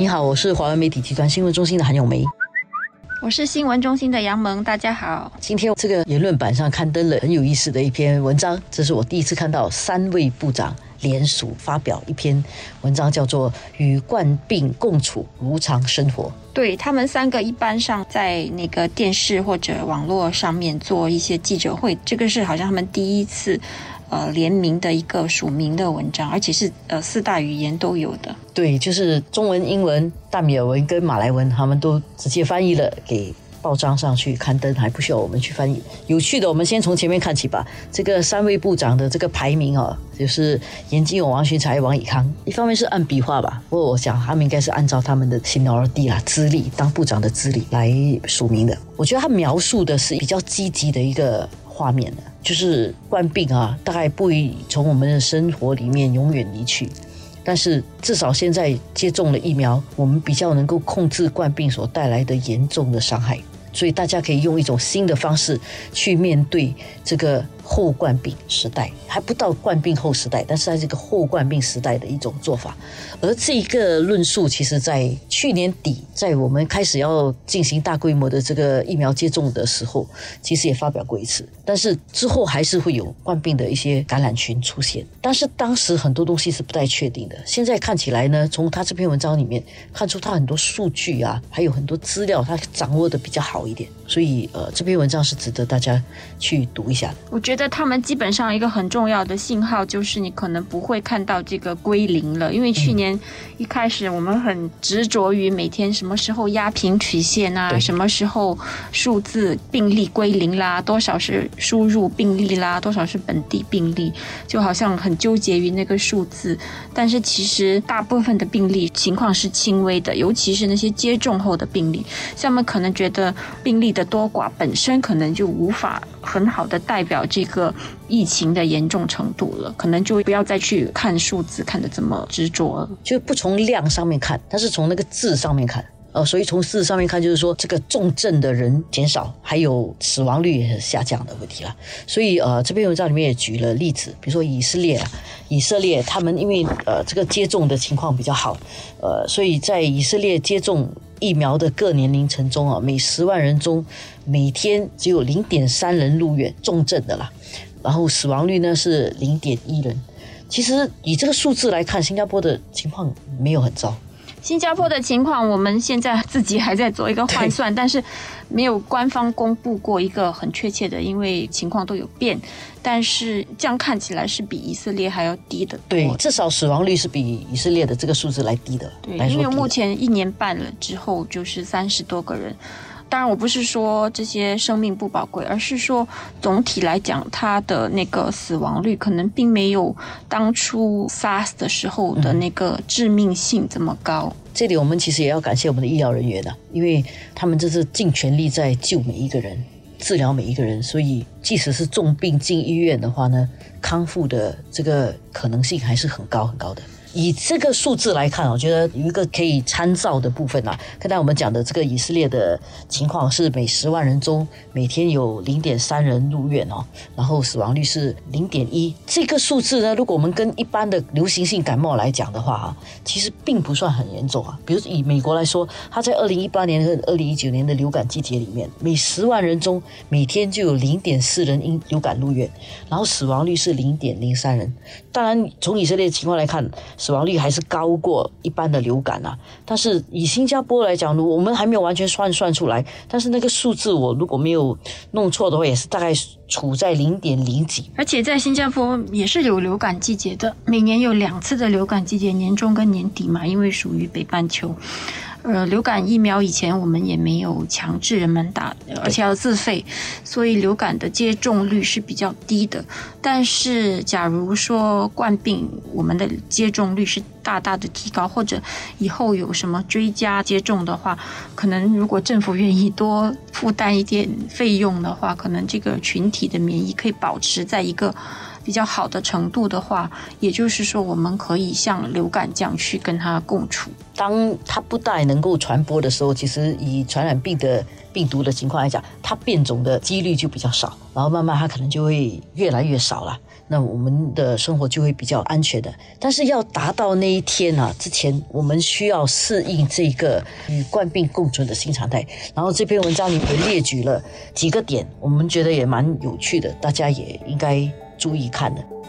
你好，我是华为媒体集团新闻中心的韩永梅。我是新闻中心的杨萌，大家好。今天这个言论版上刊登了很有意思的一篇文章，这是我第一次看到三位部长联署发表一篇文章，叫做《与冠病共处，如常生活》。对他们三个一般上在那个电视或者网络上面做一些记者会，这个是好像他们第一次。呃，联名的一个署名的文章，而且是呃四大语言都有的。对，就是中文、英文、大米尔文跟马来文，他们都直接翻译了给报章上去刊登，还不需要我们去翻译。有趣的，我们先从前面看起吧。这个三位部长的这个排名啊，就是严金勇、王群才、王以康。一方面是按笔画吧，不过我想他们应该是按照他们的 seniority 啦，资历当部长的资历来署名的。我觉得他描述的是比较积极的一个。画面的，就是患病啊，大概不会从我们的生活里面永远离去，但是至少现在接种了疫苗，我们比较能够控制冠病所带来的严重的伤害，所以大家可以用一种新的方式去面对这个。后冠病时代还不到冠病后时代，但是在这个后冠病时代的一种做法，而这一个论述，其实在去年底，在我们开始要进行大规模的这个疫苗接种的时候，其实也发表过一次，但是之后还是会有冠病的一些感染群出现，但是当时很多东西是不太确定的。现在看起来呢，从他这篇文章里面看出他很多数据啊，还有很多资料，他掌握的比较好一点，所以呃，这篇文章是值得大家去读一下的。我觉得。在他们基本上一个很重要的信号就是你可能不会看到这个归零了，因为去年一开始我们很执着于每天什么时候压平曲线啊，什么时候数字病例归零啦，多少是输入病例啦，多少是本地病例，就好像很纠结于那个数字。但是其实大部分的病例情况是轻微的，尤其是那些接种后的病例，像我们可能觉得病例的多寡本身可能就无法很好的代表这。个个疫情的严重程度了，可能就不要再去看数字看的这么执着了，就不从量上面看，它是从那个字上面看，呃，所以从字上面看，就是说这个重症的人减少，还有死亡率也下降的问题了。所以呃，这篇文章里面也举了例子，比如说以色列，以色列他们因为呃这个接种的情况比较好，呃，所以在以色列接种疫苗的各年龄层中啊，每十万人中每天只有零点三人入院重症的啦。然后死亡率呢是零点一人，其实以这个数字来看，新加坡的情况没有很糟。新加坡的情况，我们现在自己还在做一个换算，但是没有官方公布过一个很确切的，因为情况都有变。但是这样看起来是比以色列还要低的。对，至少死亡率是比以色列的这个数字来低的。对，因为目前一年半了之后，就是三十多个人。当然，我不是说这些生命不宝贵，而是说总体来讲，它的那个死亡率可能并没有当初 SARS 的时候的那个致命性这么高。这里我们其实也要感谢我们的医疗人员的，因为他们这是尽全力在救每一个人、治疗每一个人，所以即使是重病进医院的话呢，康复的这个可能性还是很高很高的。以这个数字来看，我觉得有一个可以参照的部分啊。刚才我们讲的这个以色列的情况是每十万人中每天有零点三人入院哦，然后死亡率是零点一。这个数字呢，如果我们跟一般的流行性感冒来讲的话啊，其实并不算很严重啊。比如以美国来说，它在二零一八年和二零一九年的流感季节里面，每十万人中每天就有零点四人因流感入院，然后死亡率是零点零三人。当然，从以色列的情况来看。死亡率还是高过一般的流感啊，但是以新加坡来讲，我们还没有完全算算出来，但是那个数字我如果没有弄错的话，也是大概处在零点零几。而且在新加坡也是有流感季节的，每年有两次的流感季节，年中跟年底嘛，因为属于北半球。呃，流感疫苗以前我们也没有强制人们打，而且要自费，所以流感的接种率是比较低的。但是，假如说冠病，我们的接种率是大大的提高，或者以后有什么追加接种的话，可能如果政府愿意多负担一点费用的话，可能这个群体的免疫可以保持在一个。比较好的程度的话，也就是说，我们可以像流感这样去跟它共处。当它不带能够传播的时候，其实以传染病的病毒的情况来讲，它变种的几率就比较少，然后慢慢它可能就会越来越少了。那我们的生活就会比较安全的。但是要达到那一天啊，之前我们需要适应这个与冠病共存的新常态。然后这篇文章里面列举了几个点，我们觉得也蛮有趣的，大家也应该注意看的。